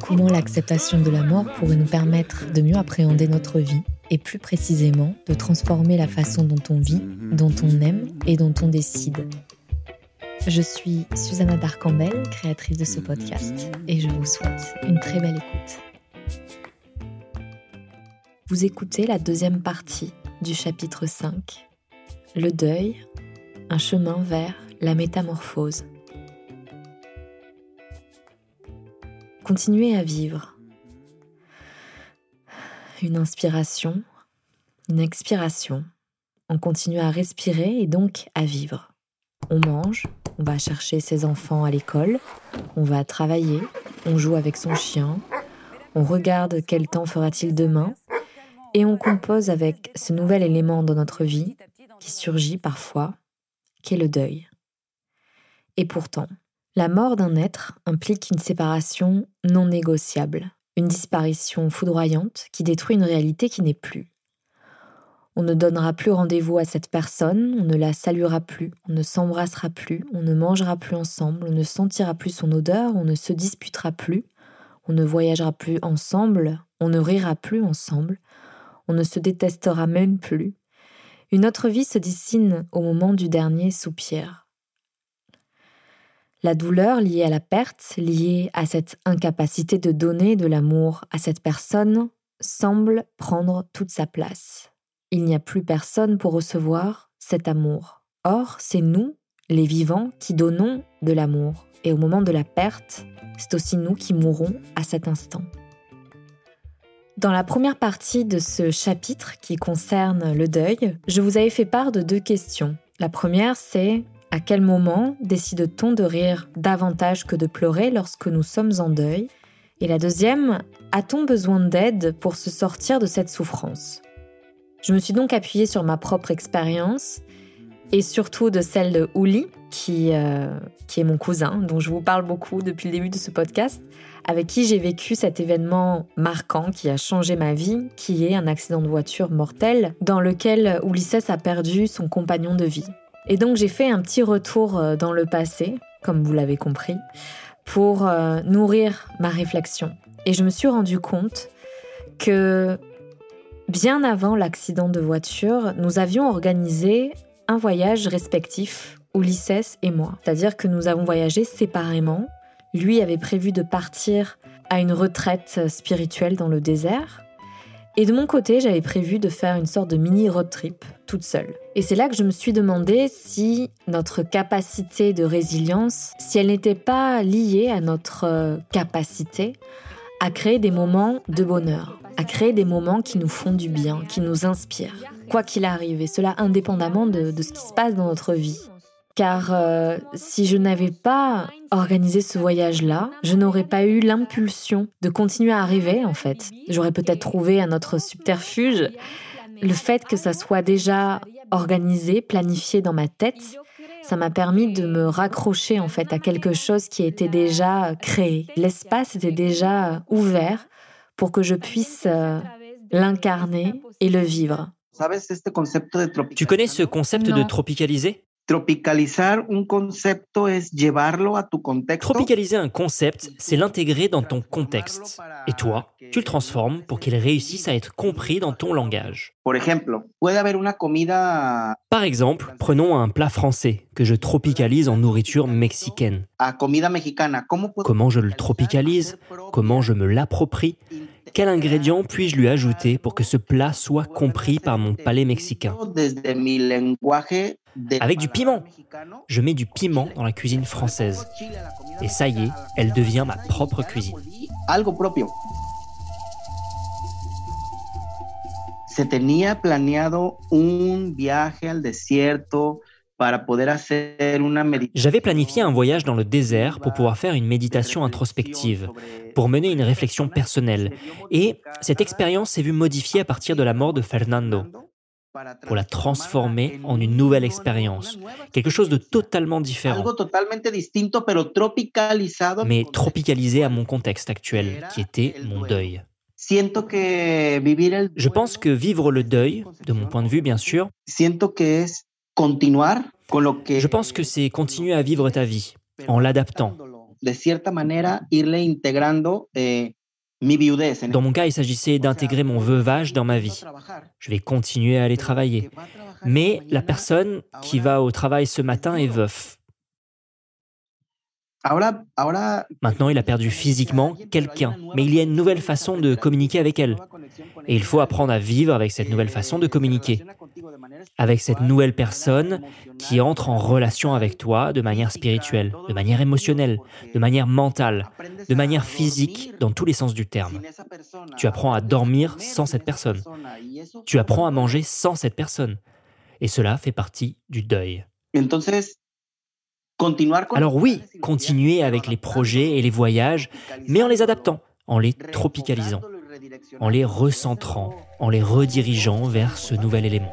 Comment l'acceptation de la mort pourrait nous permettre de mieux appréhender notre vie et plus précisément de transformer la façon dont on vit, dont on aime et dont on décide. Je suis Susanna Darcambel, créatrice de ce podcast, et je vous souhaite une très belle écoute. Vous écoutez la deuxième partie du chapitre 5, Le deuil, un chemin vers la métamorphose. Continuez à vivre. Une inspiration, une expiration. On continue à respirer et donc à vivre. On mange, on va chercher ses enfants à l'école, on va travailler, on joue avec son chien, on regarde quel temps fera-t-il demain, et on compose avec ce nouvel élément dans notre vie qui surgit parfois, qu'est le deuil. Et pourtant, la mort d'un être implique une séparation non négociable, une disparition foudroyante qui détruit une réalité qui n'est plus. On ne donnera plus rendez-vous à cette personne, on ne la saluera plus, on ne s'embrassera plus, on ne mangera plus ensemble, on ne sentira plus son odeur, on ne se disputera plus, on ne voyagera plus ensemble, on ne rira plus ensemble, on ne se détestera même plus. Une autre vie se dessine au moment du dernier soupir. La douleur liée à la perte, liée à cette incapacité de donner de l'amour à cette personne, semble prendre toute sa place. Il n'y a plus personne pour recevoir cet amour. Or, c'est nous, les vivants, qui donnons de l'amour. Et au moment de la perte, c'est aussi nous qui mourrons à cet instant. Dans la première partie de ce chapitre qui concerne le deuil, je vous avais fait part de deux questions. La première, c'est à quel moment décide-t-on de rire davantage que de pleurer lorsque nous sommes en deuil? Et la deuxième, a-t-on besoin d'aide pour se sortir de cette souffrance? Je me suis donc appuyée sur ma propre expérience et surtout de celle de Ouli, qui, euh, qui est mon cousin, dont je vous parle beaucoup depuis le début de ce podcast, avec qui j'ai vécu cet événement marquant qui a changé ma vie, qui est un accident de voiture mortel dans lequel Ulysses a perdu son compagnon de vie. Et donc j'ai fait un petit retour euh, dans le passé, comme vous l'avez compris, pour euh, nourrir ma réflexion. Et je me suis rendu compte que bien avant l'accident de voiture, nous avions organisé un voyage respectif, Ulysses et moi. C'est-à-dire que nous avons voyagé séparément. Lui avait prévu de partir à une retraite spirituelle dans le désert. Et de mon côté, j'avais prévu de faire une sorte de mini road trip Et c'est là que je me suis demandé si notre capacité de résilience, si elle n'était pas liée à notre euh, capacité à créer des moments de bonheur, à créer des moments qui nous font du bien, qui nous inspirent, quoi qu'il arrive, et cela indépendamment de, de ce qui se passe dans notre vie. Car euh, si je n'avais pas organisé ce voyage-là, je n'aurais pas eu l'impulsion de continuer à rêver, en fait. J'aurais peut-être trouvé un autre subterfuge. Le fait que ça soit déjà organisé, planifié dans ma tête, ça m'a permis de me raccrocher en fait à quelque chose qui était déjà créé. L'espace était déjà ouvert pour que je puisse euh, l'incarner et le vivre. Tu connais ce concept de tropicaliser? Tropicalizar un concepto es llevarlo a tu contexto. Tropicaliser un concept, c'est l'intégrer dans ton contexte. Et toi, tu le transformes pour qu'il réussisse à être compris dans ton langage. Por ejemplo, puede haber una comida Par exemple, prenons un plat français que je tropicalise en nourriture mexicaine. a comida mexicana. ¿Cómo puedo Comment je le tropicalise? Comment je me l'approprie? Quel ingrédient puis-je lui ajouter pour que ce plat soit compris par mon palais mexicain? Avec du piment. Je mets du piment dans la cuisine française. Et ça y est, elle devient ma propre cuisine. Se tenía planeado un viaje al desierto J'avais planifié un voyage dans le désert pour pouvoir faire une méditation introspective, pour mener une réflexion personnelle. Et cette expérience s'est vue modifiée à partir de la mort de Fernando, pour la transformer en une nouvelle expérience, quelque chose de totalement différent, mais tropicalisé à mon contexte actuel, qui était mon deuil. Je pense que vivre le deuil, de mon point de vue bien sûr, je pense que c'est continuer à vivre ta vie, en l'adaptant. Eh, Dans mon cas, il s'agissait d'intégrer mon veuvage dans ma vie. Je vais continuer à aller travailler. Mais la personne qui va au travail ce matin est veuf. Maintenant, il a perdu physiquement quelqu'un, mais il y a une nouvelle façon de communiquer avec elle. Et il faut apprendre à vivre avec cette nouvelle façon de communiquer, avec cette nouvelle personne qui entre en relation avec toi de manière spirituelle, de manière émotionnelle, de manière mentale, de manière physique, dans tous les sens du terme. Tu apprends à dormir sans cette personne. Tu apprends à manger sans cette personne. Et cela fait partie du deuil. Alors oui, continuer avec les projets et les voyages, mais en les adaptant, en les tropicalisant, en les recentrant, en les redirigeant vers ce nouvel élément.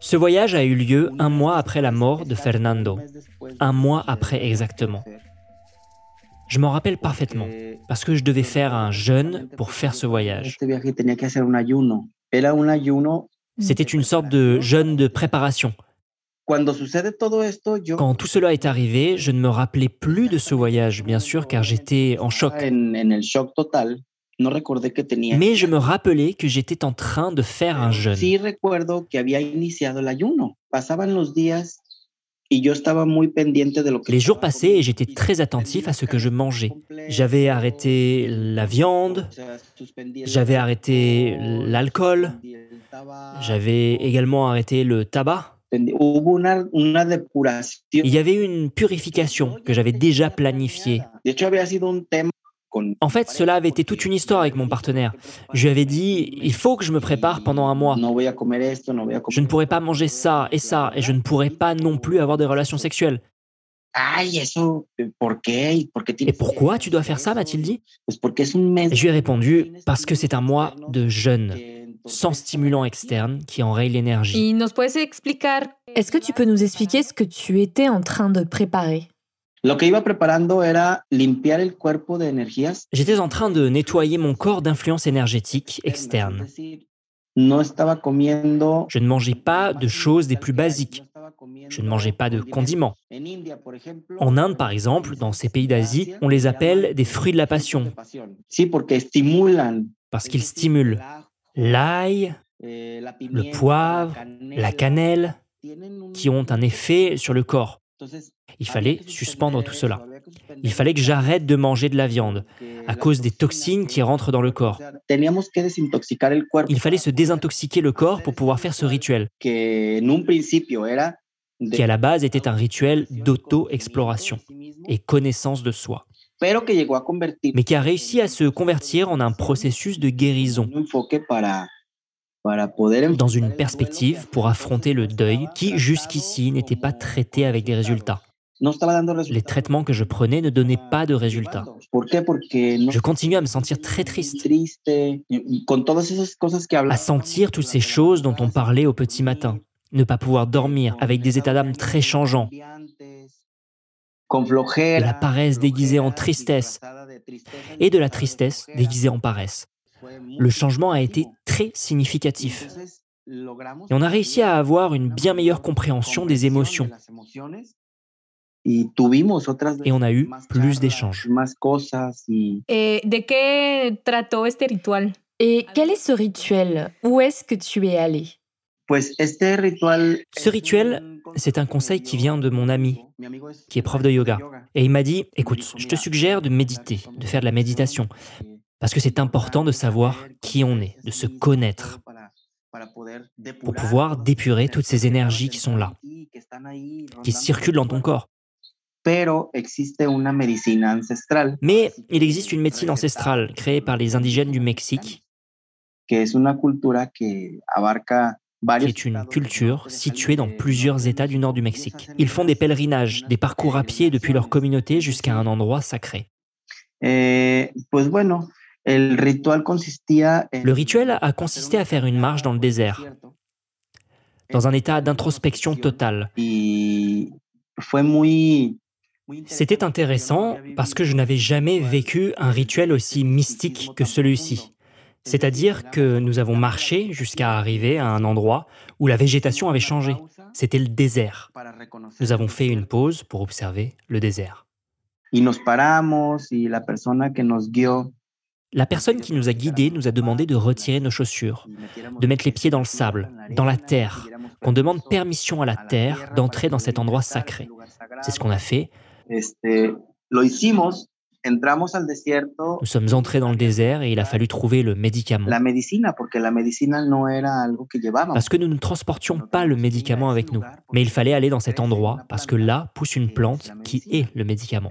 Ce voyage a eu lieu un mois après la mort de Fernando, un mois après exactement. Je m'en rappelle parfaitement, parce que je devais faire un jeûne pour faire ce voyage. C'était une sorte de jeûne de préparation. Quand tout cela est arrivé, je ne me rappelais plus de ce voyage, bien sûr, car j'étais en choc. Mais je me rappelais que j'étais en train de faire un jeûne. Les jours passaient et j'étais très attentif à ce que je mangeais. J'avais arrêté la viande, j'avais arrêté l'alcool, j'avais également arrêté le tabac. Il y avait une purification que j'avais déjà planifiée. En fait, cela avait été toute une histoire avec mon partenaire. Je lui avais dit, il faut que je me prépare pendant un mois. Je ne pourrai pas manger ça et ça, et je ne pourrai pas non plus avoir des relations sexuelles. Ay, eso, ¿por qué? ¿Por qué Et pourquoi tu dois faire ça, m'a-t-il dit je lui ai répondu, parce que c'est un mois de jeûne, sans stimulant externe qui enraye l'énergie. ¿Y nos puedes explicar Est-ce que tu peux nous expliquer ce que tu étais en train de préparer? Lo que iba preparando era limpiar el cuerpo de energías J'étais en train de nettoyer mon corps d'influence énergétique externe. Es decir, no estaba comiendo Je ne mangeais pas de choses des plus basiques. Je ne mangeais pas de condiments. En Inde, par exemple, dans ces pays d'Asie, on les appelle des fruits de la passion, parce qu'ils stimulent l'ail, le le poivre, la cannelle, qui ont un effet sur le corps. Il fallait suspendre tout cela. Il fallait que j'arrête de manger de la viande à cause des toxines qui rentrent dans le corps. Il fallait se désintoxiquer le corps pour pouvoir faire ce rituel, qui à la base était un rituel d'auto-exploration et connaissance de soi, mais qui a réussi à se convertir en un processus de guérison, dans une perspective pour affronter le deuil qui jusqu'ici n'était pas traité avec des résultats. Les traitements que je prenais ne donnaient pas de résultats. Je continuais à me sentir très triste, à sentir toutes ces choses dont on parlait au petit matin, ne pas pouvoir dormir avec des états d'âme très changeants, de la paresse déguisée en tristesse et de la tristesse déguisée en paresse. Le changement a été très significatif. Et on a réussi à avoir une bien meilleure compréhension des émotions. Et on a eu plus d'échanges. eh, de qué trató este ritual? Et quel est ce rituel? Où est-ce que tu es allé? Ce rituel, c'est un conseil qui vient de mon ami, qui est prof de yoga. Et il m'a dit, écoute, je te suggère de méditer, de faire de la méditation, parce que c'est important de savoir qui on est, de se connaître, pour pouvoir dépurer toutes ces énergies qui sont là, qui circulent dans ton corps. Mais il existe une médecine ancestrale créée par les indigènes du Mexique, que es una cultura que abarca qui varios est une culture située dans plusieurs États du nord du Mexique. Ils font des pèlerinages, des parcours à pied depuis leur communauté jusqu'à un endroit sacré. Le rituel a consisté à faire une marche dans le désert, dans un état d'introspection totale. C'était intéressant parce que je n'avais jamais vécu un rituel aussi mystique que celui-ci. C'est-à-dire que nous avons marché jusqu'à arriver à un endroit où la végétation avait changé. C'était le désert. Nous avons fait une pause pour observer le désert. La personne qui nous a guidés nous a demandé de retirer nos chaussures, de mettre les pieds dans le sable, dans la terre, qu'on demande permission à la terre d'entrer dans cet endroit sacré. C'est ce qu'on a fait. Nous sommes entrés dans le désert et il a fallu trouver le médicament. Parce que nous ne transportions pas le médicament avec nous. Mais il fallait aller dans cet endroit parce que là pousse une plante qui est le médicament.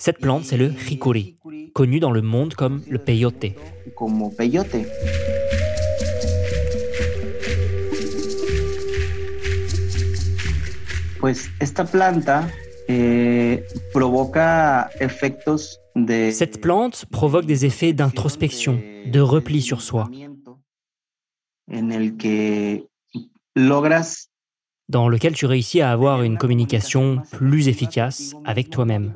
Cette plante, c'est le hikori, connu dans le monde comme le peyote. Pues esta planta eh, provoca efectos de... Cette plante provoque des effets d'introspection, de repli sur soi, En el que logras... dans lequel tu réussis à avoir une communication plus efficace avec toi-même.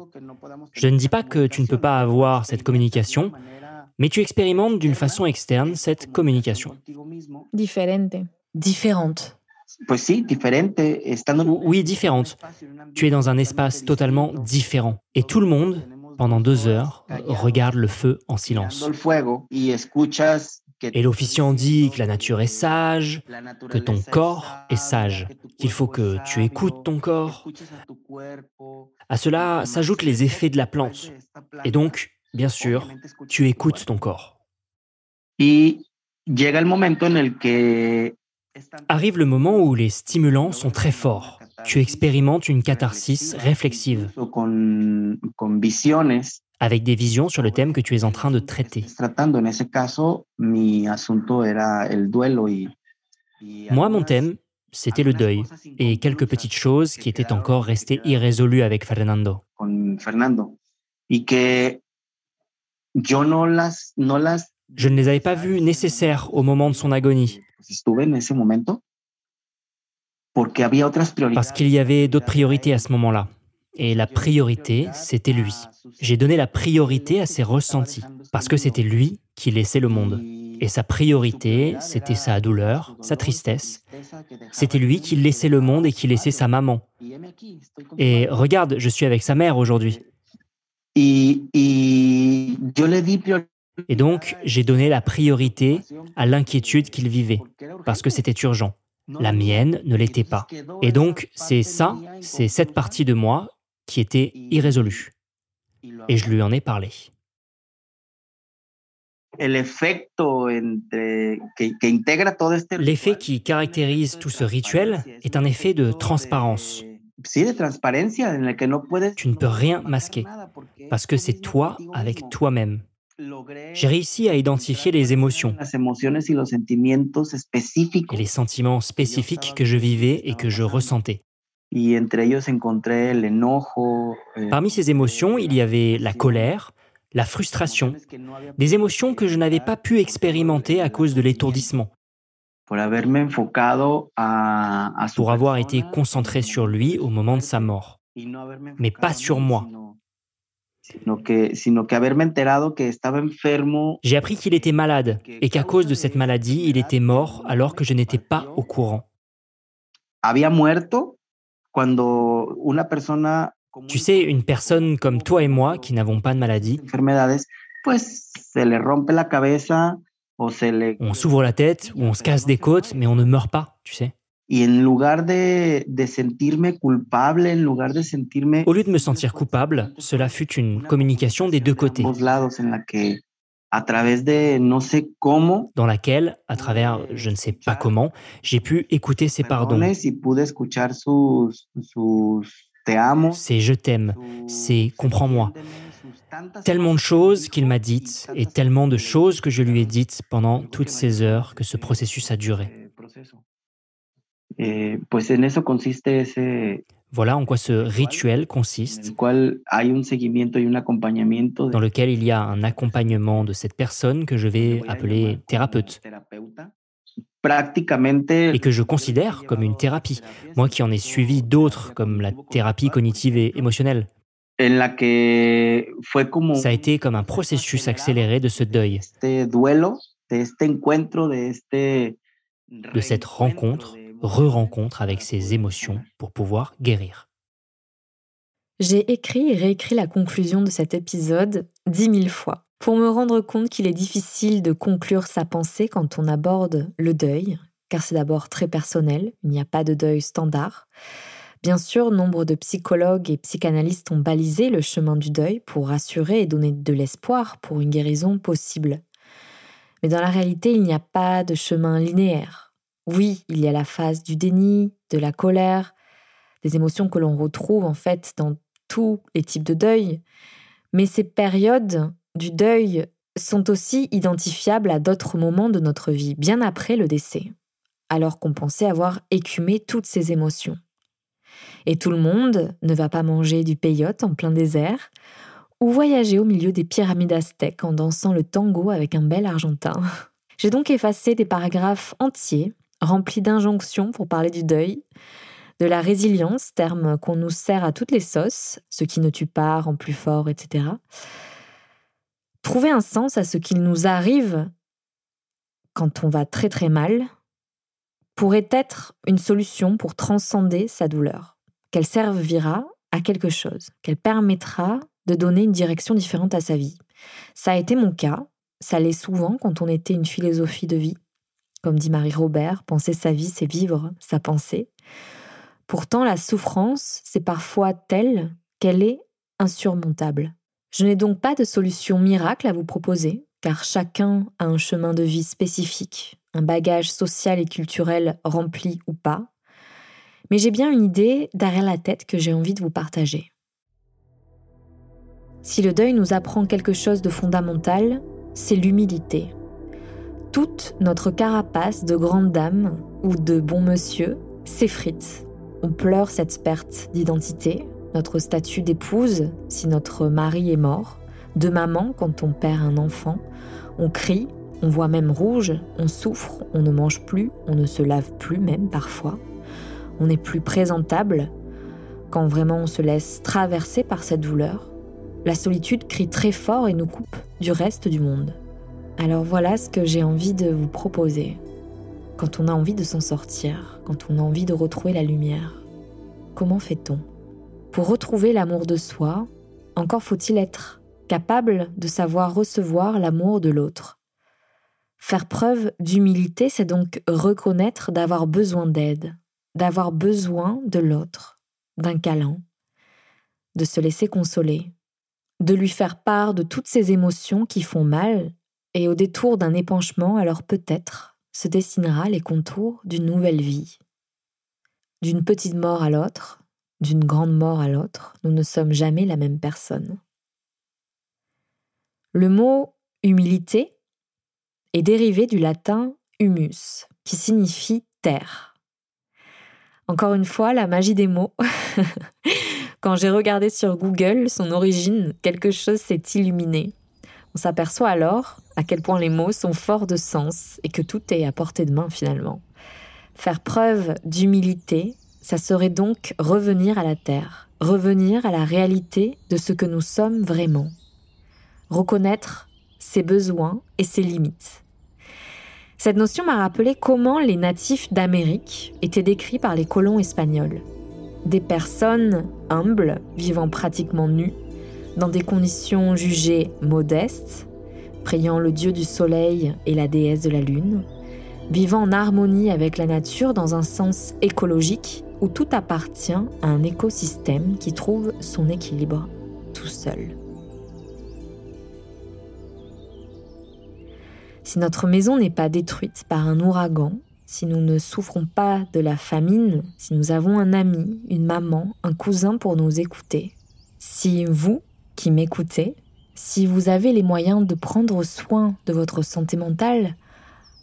Je ne dis pas que tu ne peux pas avoir cette communication, mais tu expérimentes d'une façon externe cette communication. Différente. Oui, différente. Tu es dans un espace totalement différent. Et tout le monde, pendant deux heures, regarde le feu en silence. Et l'officiant dit que la nature est sage, que ton corps est sage, qu'il faut que tu écoutes ton corps. À cela s'ajoutent les effets de la plante. Et donc, bien sûr, tu écoutes ton corps. El Arrive le moment où les stimulants sont très forts. Tu expérimentes une catharsis réflexive, avec des visions sur le thème que tu es en train de traiter. Moi, mon thème, c'était le deuil et quelques petites choses qui étaient encore restées irrésolues avec Fernando. Je ne les avais pas vues nécessaires au moment de son agonie, estuve en ese momento porque había otras prioridades parce qu'il y avait d'autres priorités à ce moment-là. Et la priorité, c'était lui. J'ai donné la priorité à ses ressentis, parce que c'était lui qui laissait le monde. Et sa priorité, c'était sa douleur, sa tristesse. C'était lui qui laissait le monde et qui laissait sa maman. Et regarde, je suis avec sa mère aujourd'hui. y, y yo le di prioridad Et donc, j'ai donné la priorité à l'inquiétude qu'il vivait, parce que c'était urgent. La mienne ne l'était pas. Et donc, c'est ça, c'est cette partie de moi qui était irrésolue. Et je lui en ai parlé. L'effet qui caractérise tout ce rituel est un effet de transparence. Tu ne peux rien masquer, parce que c'est toi avec toi-même. J'ai réussi à identifier les émotions et les sentiments spécifiques que je vivais et que je ressentais. eh, Parmi ces émotions, il y avait la colère, la frustration, des émotions que je n'avais pas pu expérimenter à cause de l'étourdissement, pour avoir été concentré sur lui au moment de sa mort. mais pas sur moi. Sino- sino que sino que haberme enterado que estaba enfermo J'ai appris qu'il était malade et qu'à cause de cette maladie, il était mort alors que je n'étais pas au courant. había muerto cuando una persona con Tu sais, une personne comme toi et moi qui n'avons pas de maladie, on s'ouvre la tête ou on se casse des côtes, mais on ne meurt pas, tu sais. Y en lugar de, de sentirme culpable en lugar de sentirme Au lieu de me sentir coupable, cela fut une communication des deux côtés. dans laquelle, à travers je ne sais pas comment, j'ai pu écouter ses pardons, ses je t'aime, ses comprends-moi. Tellement de choses qu'il m'a dites et tellement de choses que je lui ai dites pendant toutes ces heures que ce processus a duré. Eh, pues en eso consiste ese, Voilà en quoi ce rituel consiste, dans lequel il y a un accompagnement de cette personne que je vais appeler thérapeute. et que je considère comme une thérapie, moi qui en ai suivi d'autres comme la thérapie cognitive et émotionnelle. Ça a été comme un processus accéléré de ce deuil, de cette rencontre, re-rencontre avec ses émotions pour pouvoir guérir. J'ai écrit et réécrit la conclusion de cet épisode dix mille fois pour me rendre compte qu'il est difficile de conclure sa pensée quand on aborde le deuil, car c'est d'abord très personnel, il n'y a pas de deuil standard. Bien sûr, nombre de psychologues et psychanalystes ont balisé le chemin du deuil pour rassurer et donner de l'espoir pour une guérison possible. Mais dans la réalité, il n'y a pas de chemin linéaire. Oui, il y a la phase du déni, de la colère, des émotions que l'on retrouve en fait dans tous les types de deuil. Mais ces périodes du deuil sont aussi identifiables à d'autres moments de notre vie, bien après le décès, alors qu'on pensait avoir écumé toutes ces émotions. Et tout le monde ne va pas manger du peyote en plein désert ou voyager au milieu des pyramides aztèques en dansant le tango avec un bel argentin. J'ai donc effacé des paragraphes entiers remplis d'injonctions pour parler du deuil, de la résilience, terme qu'on nous sert à toutes les sauces, ce qui ne tue pas, rend plus fort, etc. Trouver un sens à ce qu'il nous arrive quand on va très très mal pourrait être une solution pour transcender sa douleur, qu'elle servira à quelque chose, qu'elle permettra de donner une direction différente à sa vie. Ça a été mon cas, ça l'est souvent quand on était une philosophie de vie. Comme dit Marie Robert, penser sa vie, c'est vivre sa pensée. Pourtant, la souffrance, c'est parfois telle qu'elle est insurmontable. Je n'ai donc pas de solution miracle à vous proposer, car chacun a un chemin de vie spécifique, un bagage social et culturel rempli ou pas. Mais j'ai bien une idée derrière la tête que j'ai envie de vous partager. Si le deuil nous apprend quelque chose de fondamental, c'est l'humilité. Toute notre carapace de grande dame ou de bon monsieur s'effrite. On pleure cette perte d'identité, notre statut d'épouse si notre mari est mort, de maman quand on perd un enfant. On crie, on voit même rouge, on souffre, on ne mange plus, on ne se lave plus même parfois. On n'est plus présentable quand vraiment on se laisse traverser par cette douleur. La solitude crie très fort et nous coupe du reste du monde. Alors voilà ce que j'ai envie de vous proposer. Quand on a envie de s'en sortir, quand on a envie de retrouver la lumière, comment fait-on? Pour retrouver l'amour de soi, encore faut-il être capable de savoir recevoir l'amour de l'autre. Faire preuve d'humilité, c'est donc reconnaître d'avoir besoin d'aide, d'avoir besoin de l'autre, d'un câlin, de se laisser consoler, de lui faire part de toutes ces émotions qui font mal, et au détour d'un épanchement, alors peut-être se dessinera les contours d'une nouvelle vie. D'une petite mort à l'autre, d'une grande mort à l'autre, nous ne sommes jamais la même personne. Le mot humilité est dérivé du latin humus, qui signifie terre. Encore une fois, la magie des mots. Quand j'ai regardé sur Google son origine, quelque chose s'est illuminé. On s'aperçoit alors à quel point les mots sont forts de sens et que tout est à portée de main finalement. Faire preuve d'humilité, ça serait donc revenir à la terre, revenir à la réalité de ce que nous sommes vraiment. Reconnaître ses besoins et ses limites. Cette notion m'a rappelé comment les natifs d'Amérique étaient décrits par les colons espagnols. Des personnes humbles, vivant pratiquement nues, dans des conditions jugées modestes, priant le dieu du soleil et la déesse de la lune, vivant en harmonie avec la nature dans un sens écologique où tout appartient à un écosystème qui trouve son équilibre tout seul. Si notre maison n'est pas détruite par un ouragan, si nous ne souffrons pas de la famine, si nous avons un ami, une maman, un cousin pour nous écouter, si vous, qui m'écoutez, si vous avez les moyens de prendre soin de votre santé mentale,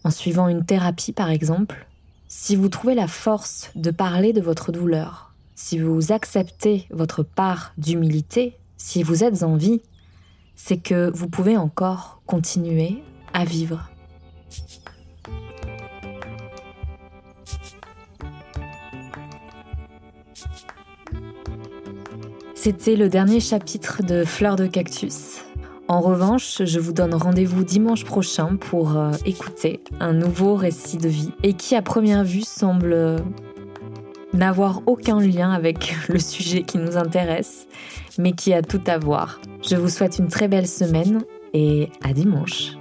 en suivant une thérapie par exemple, si vous trouvez la force de parler de votre douleur, si vous acceptez votre part d'humilité, si vous êtes en vie, c'est que vous pouvez encore continuer à vivre. C'était le dernier chapitre de Fleurs de Cactus. En revanche, je vous donne rendez-vous dimanche prochain pour euh, écouter un nouveau récit de vie et qui à première vue semble euh, n'avoir aucun lien avec le sujet qui nous intéresse, mais qui a tout à voir. Je vous souhaite une très belle semaine et à dimanche.